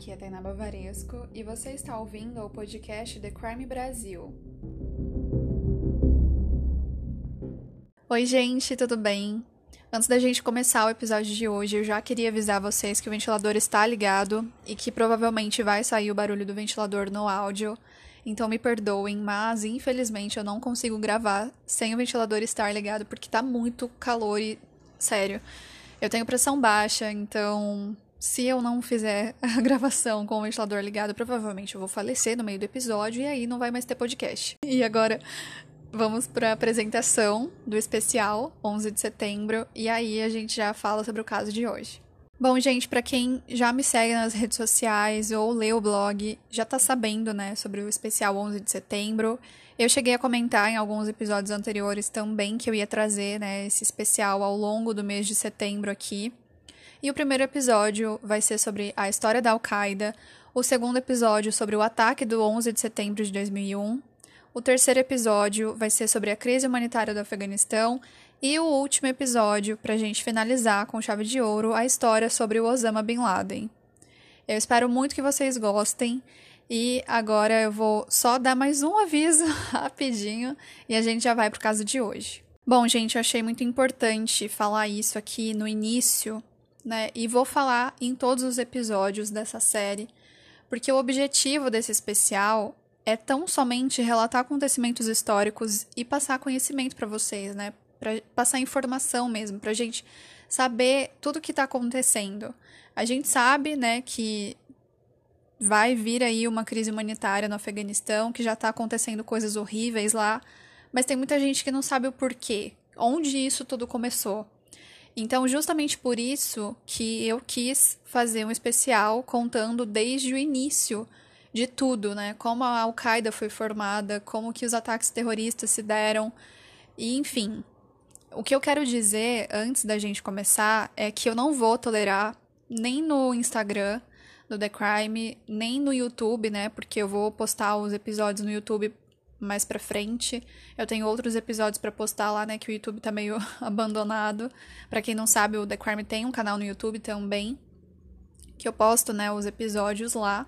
aqui é Tainá Bavaresco e você está ouvindo o podcast The Crime Brasil. Oi, gente, tudo bem? Antes da gente começar o episódio de hoje, eu já queria avisar vocês que o ventilador está ligado e que provavelmente vai sair o barulho do ventilador no áudio. Então me perdoem, mas infelizmente eu não consigo gravar sem o ventilador estar ligado porque tá muito calor e sério. Eu tenho pressão baixa, então se eu não fizer a gravação com o ventilador ligado, provavelmente eu vou falecer no meio do episódio e aí não vai mais ter podcast. E agora vamos para a apresentação do especial 11 de setembro e aí a gente já fala sobre o caso de hoje. Bom, gente, para quem já me segue nas redes sociais ou lê o blog, já tá sabendo, né, sobre o especial 11 de setembro. Eu cheguei a comentar em alguns episódios anteriores também que eu ia trazer, né, esse especial ao longo do mês de setembro aqui. E o primeiro episódio vai ser sobre a história da Al-Qaeda, o segundo episódio sobre o ataque do 11 de setembro de 2001, o terceiro episódio vai ser sobre a crise humanitária do Afeganistão e o último episódio, para a gente finalizar com chave de ouro, a história sobre o Osama Bin Laden. Eu espero muito que vocês gostem. E agora eu vou só dar mais um aviso rapidinho e a gente já vai pro caso de hoje. Bom, gente, eu achei muito importante falar isso aqui no início, né? E vou falar em todos os episódios dessa série, porque o objetivo desse especial é tão somente relatar acontecimentos históricos e passar conhecimento para vocês, né? para passar informação mesmo, para gente saber tudo o que está acontecendo. A gente sabe, né, que vai vir aí uma crise humanitária no Afeganistão, que já está acontecendo coisas horríveis lá, mas tem muita gente que não sabe o porquê, onde isso tudo começou. Então, justamente por isso que eu quis fazer um especial contando desde o início de tudo, né? Como a Al-Qaeda foi formada, como que os ataques terroristas se deram, e enfim, o que eu quero dizer antes da gente começar é que eu não vou tolerar nem no Instagram do The Crime, nem no YouTube, né? Porque eu vou postar os episódios no YouTube mais pra frente. Eu tenho outros episódios para postar lá, né? Que o YouTube tá meio abandonado. Para quem não sabe, o The Crime tem um canal no YouTube também. Que eu posto, né? Os episódios lá.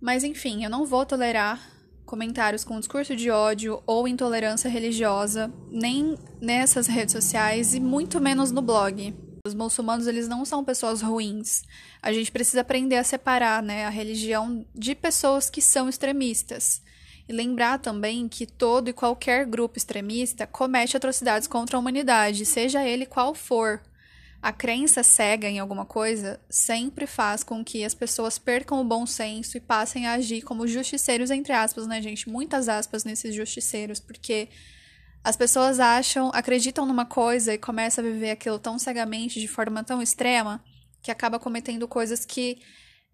Mas enfim, eu não vou tolerar comentários com discurso de ódio ou intolerância religiosa, nem nessas redes sociais e muito menos no blog. Os muçulmanos eles não são pessoas ruins. A gente precisa aprender a separar, né, a religião de pessoas que são extremistas. E lembrar também que todo e qualquer grupo extremista comete atrocidades contra a humanidade, seja ele qual for. A crença cega em alguma coisa sempre faz com que as pessoas percam o bom senso e passem a agir como justiceiros, entre aspas, né, gente? Muitas aspas nesses justiceiros, porque as pessoas acham, acreditam numa coisa e começam a viver aquilo tão cegamente, de forma tão extrema, que acaba cometendo coisas que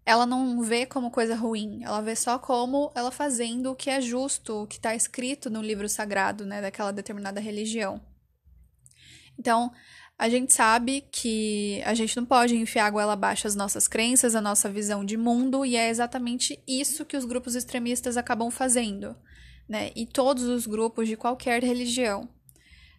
ela não vê como coisa ruim, ela vê só como ela fazendo o que é justo, o que está escrito no livro sagrado, né, daquela determinada religião. Então, a gente sabe que a gente não pode enfiar goela abaixo as nossas crenças, a nossa visão de mundo, e é exatamente isso que os grupos extremistas acabam fazendo, né? E todos os grupos de qualquer religião.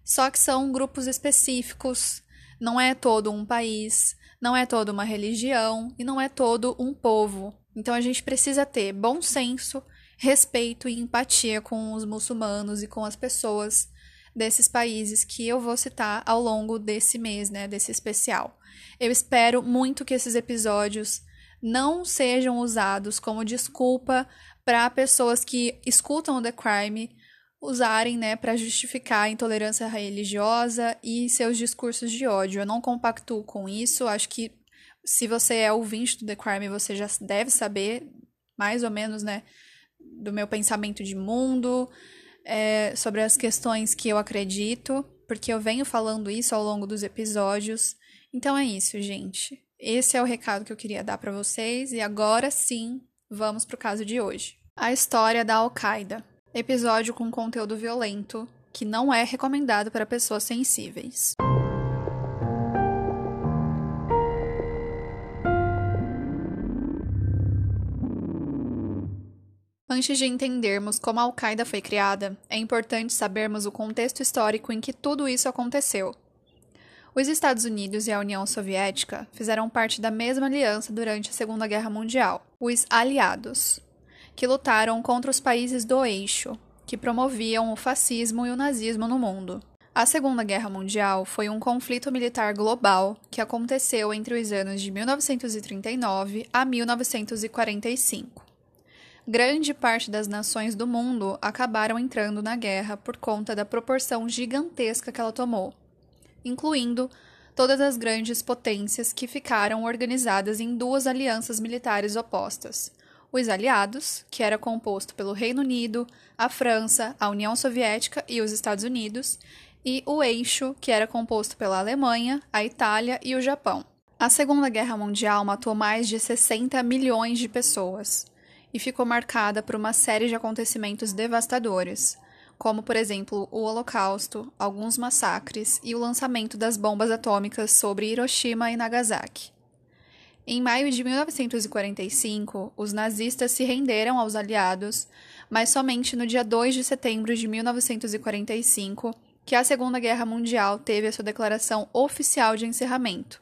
Só que são grupos específicos, não é todo um país, não é toda uma religião e não é todo um povo. Então a gente precisa ter bom senso, respeito e empatia com os muçulmanos e com as pessoas desses países que eu vou citar ao longo desse mês, né, desse especial. Eu espero muito que esses episódios não sejam usados como desculpa para pessoas que escutam o The Crime usarem, né, para justificar a intolerância religiosa e seus discursos de ódio. Eu não compactuo com isso. Acho que se você é ouvinte do The Crime, você já deve saber mais ou menos, né, do meu pensamento de mundo, é, sobre as questões que eu acredito, porque eu venho falando isso ao longo dos episódios. Então é isso, gente. Esse é o recado que eu queria dar para vocês e agora sim, vamos pro caso de hoje. A história da Al-Qaeda. Episódio com conteúdo violento que não é recomendado para pessoas sensíveis. Antes de entendermos como a Al-Qaeda foi criada, é importante sabermos o contexto histórico em que tudo isso aconteceu. Os Estados Unidos e a União Soviética fizeram parte da mesma aliança durante a Segunda Guerra Mundial, os Aliados, que lutaram contra os países do eixo, que promoviam o fascismo e o nazismo no mundo. A Segunda Guerra Mundial foi um conflito militar global que aconteceu entre os anos de 1939 a 1945. Grande parte das nações do mundo acabaram entrando na guerra por conta da proporção gigantesca que ela tomou, incluindo todas as grandes potências que ficaram organizadas em duas alianças militares opostas: os Aliados, que era composto pelo Reino Unido, a França, a União Soviética e os Estados Unidos, e o eixo, que era composto pela Alemanha, a Itália e o Japão. A Segunda Guerra Mundial matou mais de 60 milhões de pessoas e ficou marcada por uma série de acontecimentos devastadores, como, por exemplo, o Holocausto, alguns massacres e o lançamento das bombas atômicas sobre Hiroshima e Nagasaki. Em maio de 1945, os nazistas se renderam aos aliados, mas somente no dia 2 de setembro de 1945 que a Segunda Guerra Mundial teve a sua declaração oficial de encerramento,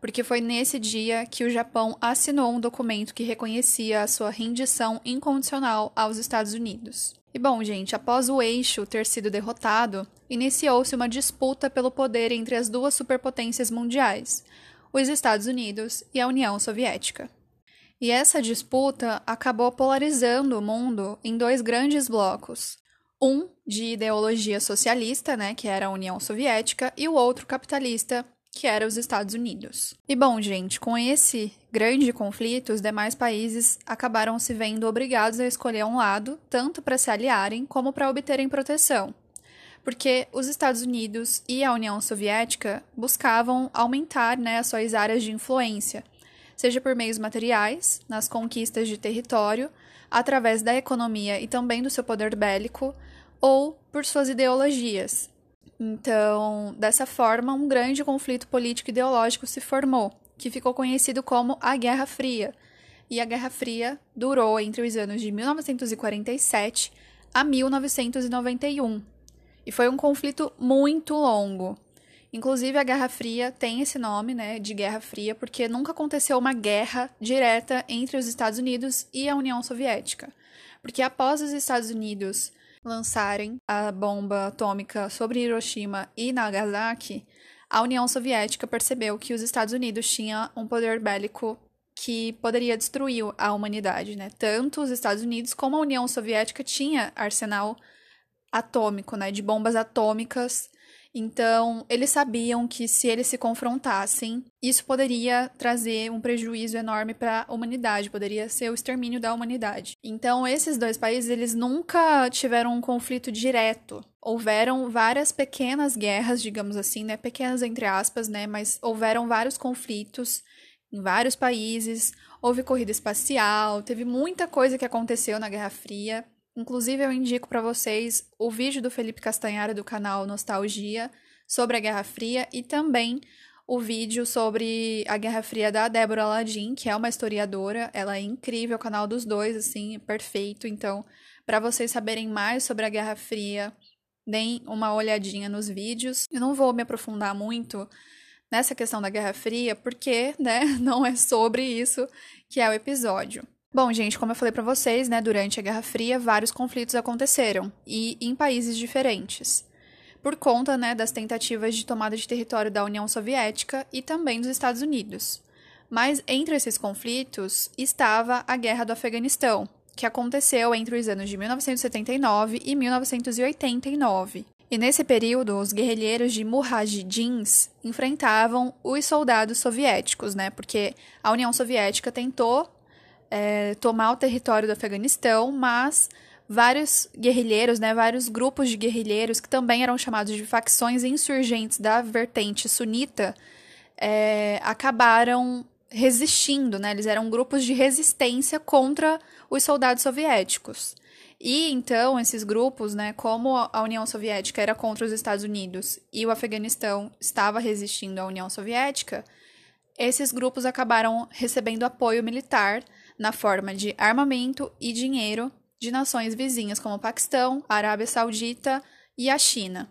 porque foi nesse dia que o Japão assinou um documento que reconhecia a sua rendição incondicional aos Estados Unidos. E bom, gente, após o eixo ter sido derrotado, iniciou-se uma disputa pelo poder entre as duas superpotências mundiais, os Estados Unidos e a União Soviética. E essa disputa acabou polarizando o mundo em dois grandes blocos, um de ideologia socialista, né, que era a União Soviética, e o outro capitalista, que era os Estados Unidos. E bom, gente, com esse grande conflito, os demais países acabaram se vendo obrigados a escolher um lado, tanto para se aliarem como para obterem proteção. Porque os Estados Unidos e a União Soviética buscavam aumentar né, as suas áreas de influência, seja por meios materiais, nas conquistas de território, através da economia e também do seu poder bélico, ou por suas ideologias. Então, dessa forma, um grande conflito político ideológico se formou, que ficou conhecido como a Guerra Fria. E a Guerra Fria durou entre os anos de 1947 a 1991. E foi um conflito muito longo. Inclusive, a Guerra Fria tem esse nome, né, de Guerra Fria, porque nunca aconteceu uma guerra direta entre os Estados Unidos e a União Soviética. Porque após os Estados Unidos lançarem a bomba atômica sobre Hiroshima e Nagasaki, a União Soviética percebeu que os Estados Unidos tinham um poder bélico que poderia destruir a humanidade, né? Tanto os Estados Unidos como a União Soviética tinha arsenal atômico, né, de bombas atômicas então, eles sabiam que se eles se confrontassem, isso poderia trazer um prejuízo enorme para a humanidade, poderia ser o extermínio da humanidade. Então, esses dois países, eles nunca tiveram um conflito direto. Houveram várias pequenas guerras, digamos assim, né, pequenas entre aspas, né, mas houveram vários conflitos em vários países, houve corrida espacial, teve muita coisa que aconteceu na Guerra Fria. Inclusive, eu indico para vocês o vídeo do Felipe Castanhari do canal Nostalgia sobre a Guerra Fria e também o vídeo sobre a Guerra Fria da Débora Aladim, que é uma historiadora. Ela é incrível, o canal dos dois, assim, perfeito. Então, para vocês saberem mais sobre a Guerra Fria, deem uma olhadinha nos vídeos. Eu não vou me aprofundar muito nessa questão da Guerra Fria, porque, né, não é sobre isso que é o episódio. Bom, gente, como eu falei para vocês, né, durante a Guerra Fria, vários conflitos aconteceram e em países diferentes. Por conta, né, das tentativas de tomada de território da União Soviética e também dos Estados Unidos. Mas entre esses conflitos estava a Guerra do Afeganistão, que aconteceu entre os anos de 1979 e 1989. E nesse período, os guerrilheiros de Mujahidins enfrentavam os soldados soviéticos, né? Porque a União Soviética tentou é, tomar o território do Afeganistão, mas vários guerrilheiros, né, vários grupos de guerrilheiros que também eram chamados de facções insurgentes da vertente sunita, é, acabaram resistindo, né? Eles eram grupos de resistência contra os soldados soviéticos. E então esses grupos, né, como a União Soviética era contra os Estados Unidos e o Afeganistão estava resistindo à União Soviética, esses grupos acabaram recebendo apoio militar na forma de armamento e dinheiro de nações vizinhas como o Paquistão, a Arábia Saudita e a China.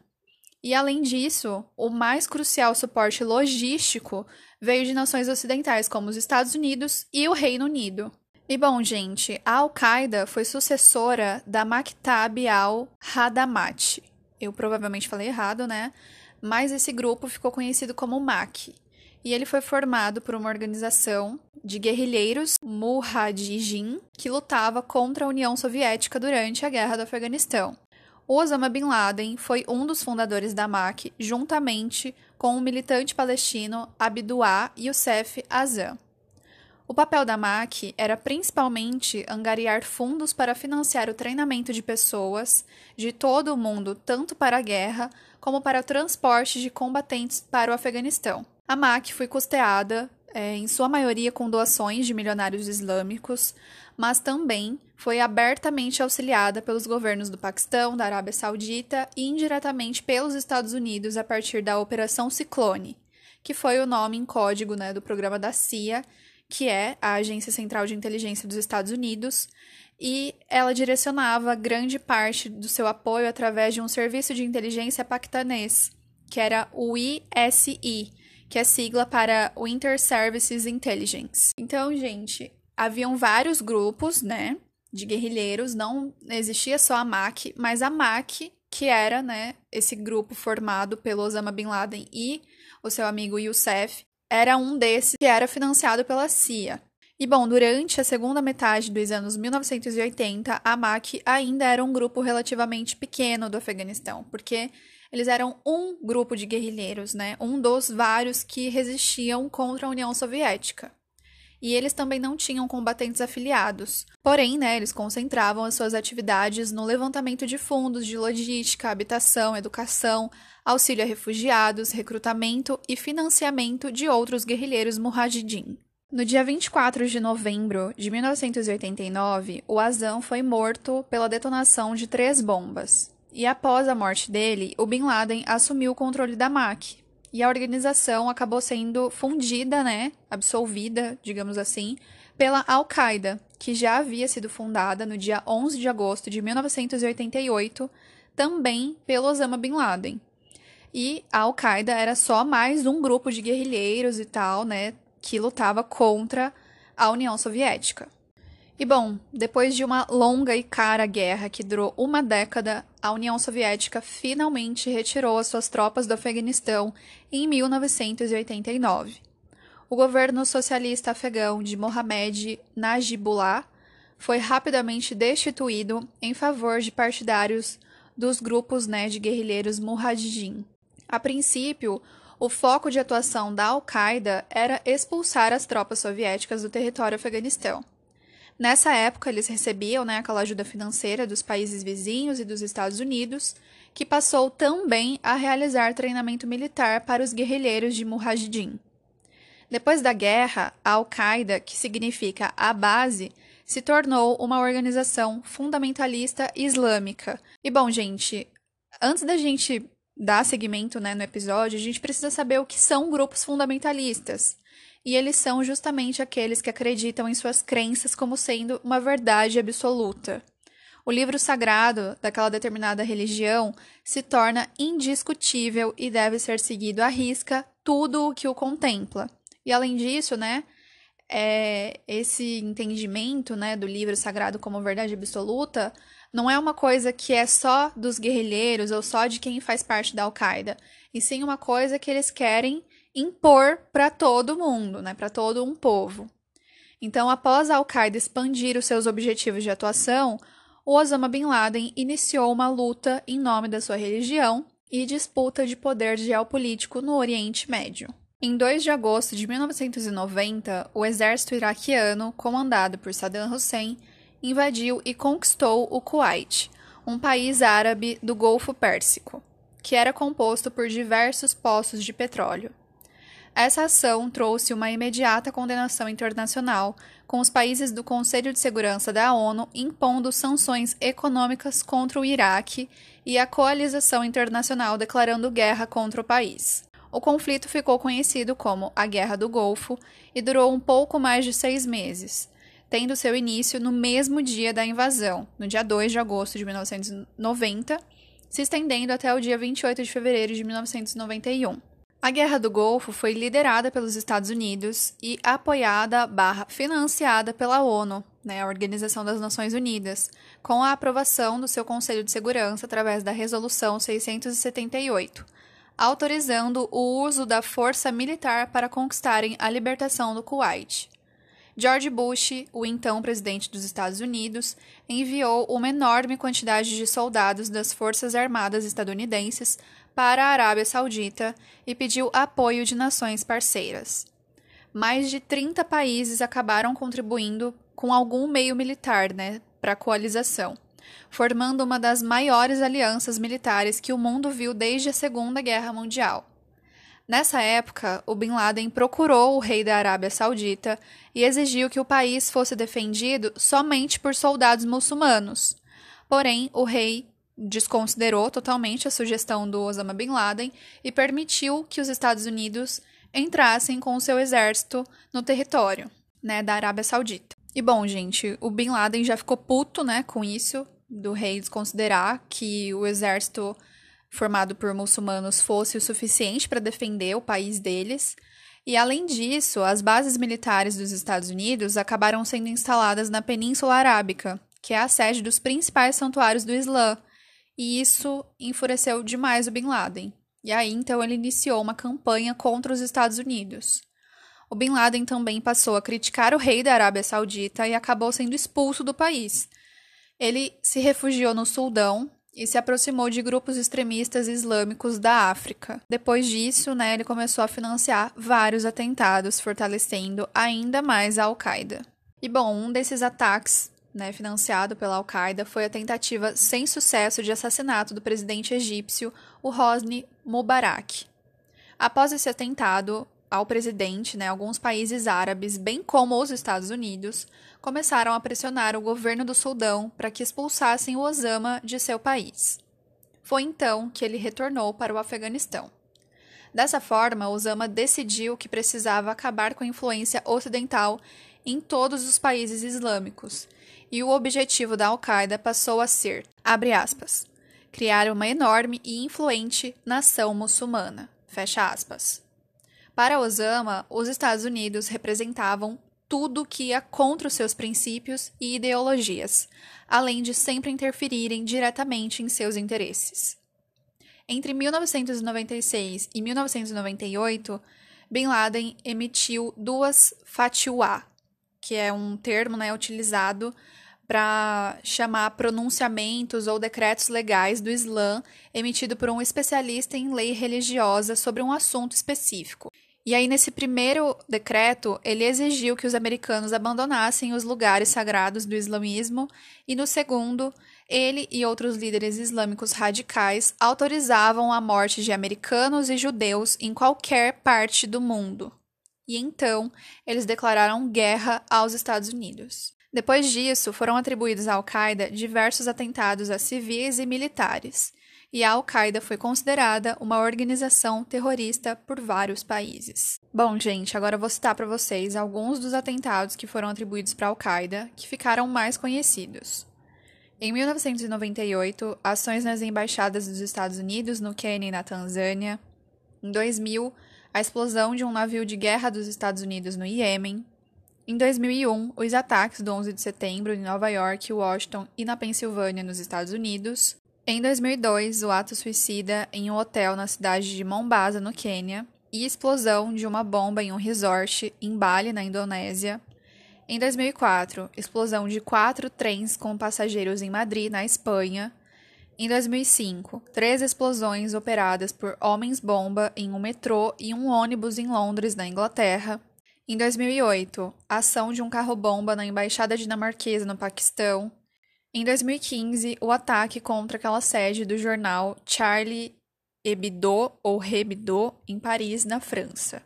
E além disso, o mais crucial suporte logístico veio de nações ocidentais como os Estados Unidos e o Reino Unido. E bom, gente, a Al-Qaeda foi sucessora da Maktab al-Hadamat. Eu provavelmente falei errado, né? Mas esse grupo ficou conhecido como MAC. E ele foi formado por uma organização de guerrilheiros Mujahideen que lutava contra a União Soviética durante a Guerra do Afeganistão. Osama Bin Laden foi um dos fundadores da MAC, juntamente com o militante palestino Abdullah Youssef Azam. O papel da MAC era principalmente angariar fundos para financiar o treinamento de pessoas de todo o mundo, tanto para a guerra como para o transporte de combatentes para o Afeganistão. A MAC foi custeada é, em sua maioria com doações de milionários islâmicos, mas também foi abertamente auxiliada pelos governos do Paquistão, da Arábia Saudita e indiretamente pelos Estados Unidos a partir da Operação Ciclone, que foi o nome em código né, do programa da CIA, que é a Agência Central de Inteligência dos Estados Unidos, e ela direcionava grande parte do seu apoio através de um serviço de inteligência paquistanês, que era o ISI, que é sigla para Winter Services Intelligence. Então, gente, haviam vários grupos, né, de guerrilheiros, não existia só a MAC, mas a MAC, que era, né, esse grupo formado pelo Osama Bin Laden e o seu amigo Youssef, era um desses que era financiado pela CIA. E bom, durante a segunda metade dos anos 1980, a MAC ainda era um grupo relativamente pequeno do Afeganistão, porque eles eram um grupo de guerrilheiros, né? Um dos vários que resistiam contra a União Soviética. E eles também não tinham combatentes afiliados. Porém, né, eles concentravam as suas atividades no levantamento de fundos de logística, habitação, educação, auxílio a refugiados, recrutamento e financiamento de outros guerrilheiros mujahideen. No dia 24 de novembro de 1989, o Azam foi morto pela detonação de três bombas. E após a morte dele, o Bin Laden assumiu o controle da MAC. E a organização acabou sendo fundida, né, absolvida, digamos assim, pela Al-Qaeda, que já havia sido fundada no dia 11 de agosto de 1988, também pelo Osama Bin Laden. E a Al-Qaeda era só mais um grupo de guerrilheiros e tal, né, que lutava contra a União Soviética. E bom, depois de uma longa e cara guerra que durou uma década, a União Soviética finalmente retirou as suas tropas do Afeganistão em 1989. O governo socialista afegão de Mohamed Najibullah foi rapidamente destituído em favor de partidários dos grupos né, de guerrilheiros Mujahideen. A princípio, o foco de atuação da Al-Qaeda era expulsar as tropas soviéticas do território afeganistão. Nessa época, eles recebiam né, aquela ajuda financeira dos países vizinhos e dos Estados Unidos, que passou também a realizar treinamento militar para os guerrilheiros de Mujahideen. Depois da guerra, a Al-Qaeda, que significa a base, se tornou uma organização fundamentalista islâmica. E bom, gente, antes da gente dar seguimento né, no episódio, a gente precisa saber o que são grupos fundamentalistas e eles são justamente aqueles que acreditam em suas crenças como sendo uma verdade absoluta. O livro sagrado daquela determinada religião se torna indiscutível e deve ser seguido à risca tudo o que o contempla. E além disso, né, é, esse entendimento né, do livro sagrado como verdade absoluta não é uma coisa que é só dos guerrilheiros ou só de quem faz parte da Al-Qaeda, e sim uma coisa que eles querem impor para todo mundo, né, para todo um povo. Então, após a Al-Qaeda expandir os seus objetivos de atuação, o Osama Bin Laden iniciou uma luta em nome da sua religião e disputa de poder geopolítico no Oriente Médio. Em 2 de agosto de 1990, o exército iraquiano, comandado por Saddam Hussein, invadiu e conquistou o Kuwait, um país árabe do Golfo Pérsico, que era composto por diversos poços de petróleo. Essa ação trouxe uma imediata condenação internacional, com os países do Conselho de Segurança da ONU impondo sanções econômicas contra o Iraque e a coalização internacional declarando guerra contra o país. O conflito ficou conhecido como a Guerra do Golfo e durou um pouco mais de seis meses, tendo seu início no mesmo dia da invasão, no dia 2 de agosto de 1990, se estendendo até o dia 28 de fevereiro de 1991. A Guerra do Golfo foi liderada pelos Estados Unidos e apoiada barra financiada pela ONU, né, a Organização das Nações Unidas, com a aprovação do seu Conselho de Segurança através da Resolução 678, autorizando o uso da força militar para conquistarem a libertação do Kuwait. George Bush, o então presidente dos Estados Unidos, enviou uma enorme quantidade de soldados das Forças Armadas estadunidenses para a Arábia Saudita e pediu apoio de nações parceiras. Mais de 30 países acabaram contribuindo com algum meio militar né, para a coalização, formando uma das maiores alianças militares que o mundo viu desde a Segunda Guerra Mundial. Nessa época, o Bin Laden procurou o rei da Arábia Saudita e exigiu que o país fosse defendido somente por soldados muçulmanos. Porém, o rei desconsiderou totalmente a sugestão do Osama Bin Laden e permitiu que os Estados Unidos entrassem com o seu exército no território né, da Arábia Saudita. E bom, gente, o Bin Laden já ficou puto né, com isso, do rei desconsiderar que o exército formado por muçulmanos fosse o suficiente para defender o país deles. E além disso, as bases militares dos Estados Unidos acabaram sendo instaladas na Península Arábica, que é a sede dos principais santuários do Islã, e isso enfureceu demais o Bin Laden. E aí então ele iniciou uma campanha contra os Estados Unidos. O Bin Laden também passou a criticar o rei da Arábia Saudita e acabou sendo expulso do país. Ele se refugiou no Sudão, e se aproximou de grupos extremistas islâmicos da África. Depois disso, né, ele começou a financiar vários atentados, fortalecendo ainda mais a Al-Qaeda. E bom, um desses ataques, né, financiado pela Al-Qaeda, foi a tentativa sem sucesso de assassinato do presidente egípcio, o Hosni Mubarak. Após esse atentado, ao presidente, né, alguns países árabes, bem como os Estados Unidos, começaram a pressionar o governo do Sudão para que expulsassem o Osama de seu país. Foi então que ele retornou para o Afeganistão. Dessa forma, Osama decidiu que precisava acabar com a influência ocidental em todos os países islâmicos, e o objetivo da Al-Qaeda passou a ser, abre aspas, criar uma enorme e influente nação muçulmana, fecha aspas. Para Osama, os Estados Unidos representavam tudo que ia contra os seus princípios e ideologias, além de sempre interferirem diretamente em seus interesses. Entre 1996 e 1998, Bin Laden emitiu duas fatwa, que é um termo né, utilizado para chamar pronunciamentos ou decretos legais do Islã emitido por um especialista em lei religiosa sobre um assunto específico. E aí, nesse primeiro decreto, ele exigiu que os americanos abandonassem os lugares sagrados do islamismo, e no segundo, ele e outros líderes islâmicos radicais autorizavam a morte de americanos e judeus em qualquer parte do mundo. E então, eles declararam guerra aos Estados Unidos. Depois disso, foram atribuídos à Al-Qaeda diversos atentados a civis e militares e a Al-Qaeda foi considerada uma organização terrorista por vários países. Bom, gente, agora vou citar para vocês alguns dos atentados que foram atribuídos para a Al-Qaeda que ficaram mais conhecidos. Em 1998, ações nas embaixadas dos Estados Unidos no Quênia e na Tanzânia. Em 2000, a explosão de um navio de guerra dos Estados Unidos no Iêmen. Em 2001, os ataques do 11 de setembro em Nova York, Washington e na Pensilvânia, nos Estados Unidos. Em 2002, o ato suicida em um hotel na cidade de Mombasa, no Quênia, e explosão de uma bomba em um resort em Bali, na Indonésia. Em 2004, explosão de quatro trens com passageiros em Madrid, na Espanha. Em 2005, três explosões operadas por homens-bomba em um metrô e um ônibus em Londres, na Inglaterra. Em 2008, ação de um carro-bomba na embaixada dinamarquesa no Paquistão. Em 2015, o ataque contra aquela sede do jornal Charlie Hebdo ou Hebdo em Paris, na França.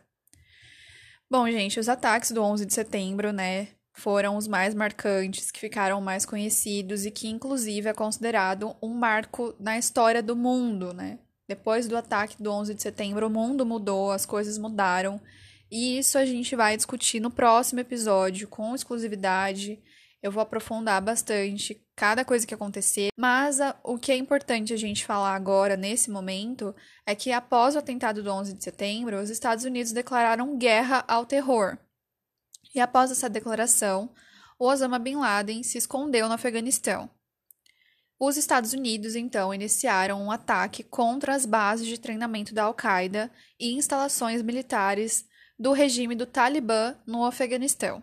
Bom, gente, os ataques do 11 de setembro, né, foram os mais marcantes, que ficaram mais conhecidos e que inclusive é considerado um marco na história do mundo, né? Depois do ataque do 11 de setembro, o mundo mudou, as coisas mudaram, e isso a gente vai discutir no próximo episódio com exclusividade Eu vou aprofundar bastante cada coisa que acontecer, mas a, o que é importante a gente falar agora, nesse momento, é que após o atentado do 11 de setembro, os Estados Unidos declararam guerra ao terror. E após essa declaração, Osama Bin Laden se escondeu no Afeganistão. Os Estados Unidos, então, iniciaram um ataque contra as bases de treinamento da Al-Qaeda e instalações militares do regime do Talibã no Afeganistão.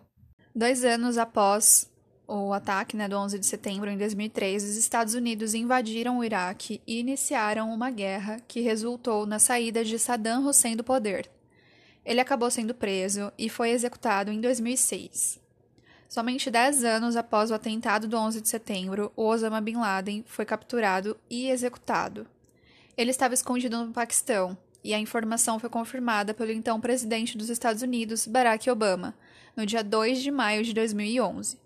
Dois anos após o ataque né, do 11 de setembro em 2003, os Estados Unidos invadiram o Iraque e iniciaram uma guerra que resultou na saída de Saddam Hussein do poder. Ele acabou sendo preso e foi executado em 2006. Somente 10 anos após o atentado do 11 de setembro, Osama Bin Laden foi capturado e executado. Ele estava escondido no Paquistão, e a informação foi confirmada pelo então presidente dos Estados Unidos, Barack Obama, no dia 2 de maio de 2011.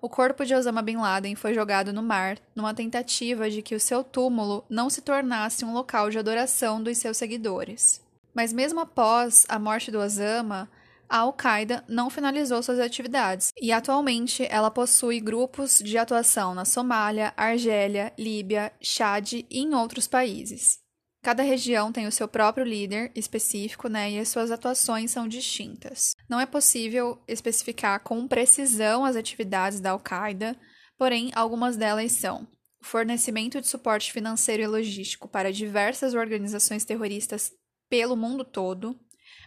O corpo de Osama Bin Laden foi jogado no mar numa tentativa de que o seu túmulo não se tornasse um local de adoração dos seus seguidores. Mas mesmo após a morte do Osama, a Al-Qaeda não finalizou suas atividades e atualmente ela possui grupos de atuação na Somália, Argélia, Líbia, Chad e em outros países. Cada região tem o seu próprio líder específico, né, e as suas atuações são distintas. Não é possível especificar com precisão as atividades da Al-Qaeda, porém algumas delas são fornecimento de suporte financeiro e logístico para diversas organizações terroristas pelo mundo todo,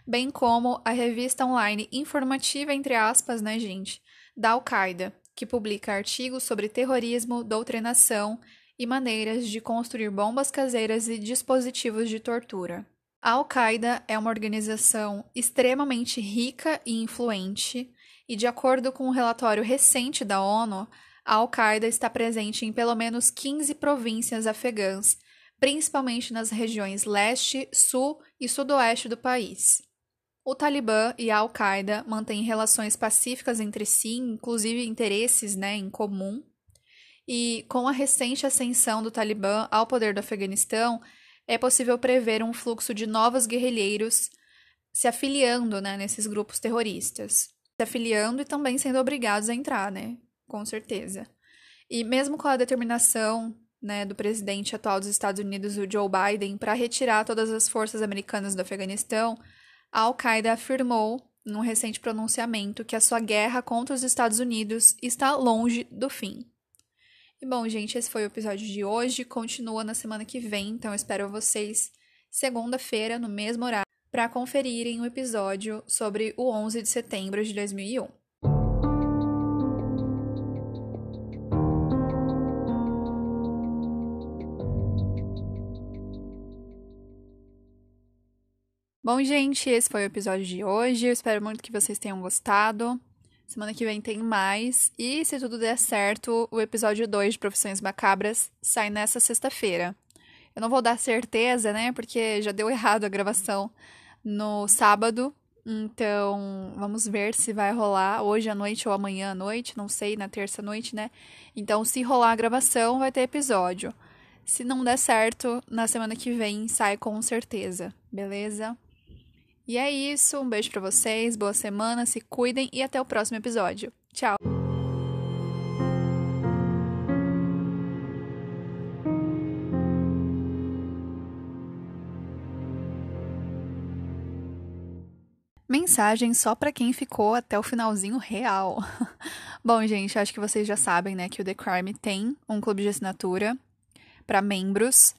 bem como a revista online informativa, entre aspas, né, gente, da Al-Qaeda, que publica artigos sobre terrorismo, doutrinação e maneiras de construir bombas caseiras e dispositivos de tortura. A Al-Qaeda é uma organização extremamente rica e influente, e de acordo com um relatório recente da ONU, a Al-Qaeda está presente em pelo menos 15 províncias afegãs, principalmente nas regiões leste, sul e sudoeste do país. O Talibã e a Al-Qaeda mantêm relações pacíficas entre si, inclusive interesses né, em comum. E com a recente ascensão do Talibã ao poder do Afeganistão, é possível prever um fluxo de novos guerrilheiros se afiliando né, nesses grupos terroristas. Se afiliando e também sendo obrigados a entrar, né? Com certeza. E mesmo com a determinação né, do presidente atual dos Estados Unidos, o Joe Biden, para retirar todas as forças americanas do Afeganistão, a Al-Qaeda afirmou, num recente pronunciamento, que a sua guerra contra os Estados Unidos está longe do fim. E bom, gente, esse foi o episódio de hoje. Continua na semana que vem, então espero vocês segunda-feira, no mesmo horário, para conferirem o um episódio sobre o 11 de setembro de 2001. Bom, gente, esse foi o episódio de hoje. Eu espero muito que vocês tenham gostado. Semana que vem tem mais. E se tudo der certo, o episódio 2 de Profissões Macabras sai nessa sexta-feira. Eu não vou dar certeza, né? Porque já deu errado a gravação no sábado. Então, vamos ver se vai rolar hoje à noite ou amanhã à noite, não sei, na terça noite, né? Então, se rolar a gravação, vai ter episódio. Se não der certo, na semana que vem sai com certeza, beleza? E é isso, um beijo para vocês, boa semana, se cuidem e até o próximo episódio. Tchau. Mensagem só para quem ficou até o finalzinho real. Bom, gente, acho que vocês já sabem, né, que o The Crime tem um clube de assinatura para membros.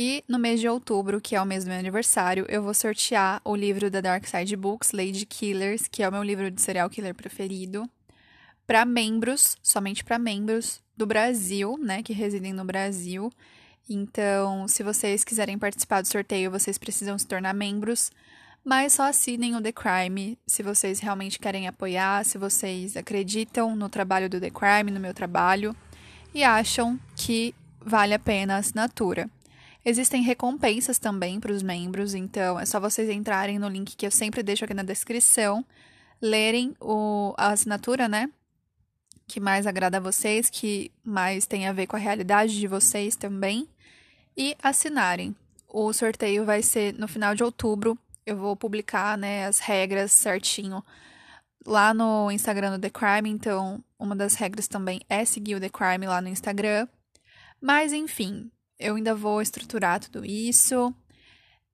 E no mês de outubro, que é o mês do meu aniversário, eu vou sortear o livro da Dark Side Books, Lady Killers, que é o meu livro de serial killer preferido, para membros, somente para membros do Brasil, né, que residem no Brasil. Então, se vocês quiserem participar do sorteio, vocês precisam se tornar membros, mas só assinem o The Crime se vocês realmente querem apoiar, se vocês acreditam no trabalho do The Crime, no meu trabalho, e acham que vale a pena a assinatura. Existem recompensas também para os membros, então é só vocês entrarem no link que eu sempre deixo aqui na descrição, lerem o, a assinatura, né? Que mais agrada a vocês, que mais tem a ver com a realidade de vocês também, e assinarem. O sorteio vai ser no final de outubro. Eu vou publicar né, as regras certinho lá no Instagram do The Crime, então uma das regras também é seguir o The Crime lá no Instagram. Mas enfim, eu ainda vou estruturar tudo isso.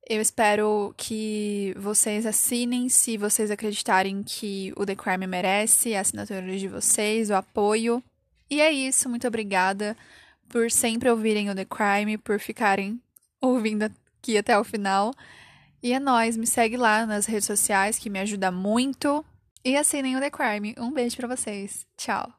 Eu espero que vocês assinem se vocês acreditarem que o The Crime merece a assinatura de vocês, o apoio. E é isso, muito obrigada por sempre ouvirem o The Crime, por ficarem ouvindo aqui até o final. E é nóis, me segue lá nas redes sociais que me ajuda muito. E assinem o The Crime. Um beijo para vocês. Tchau.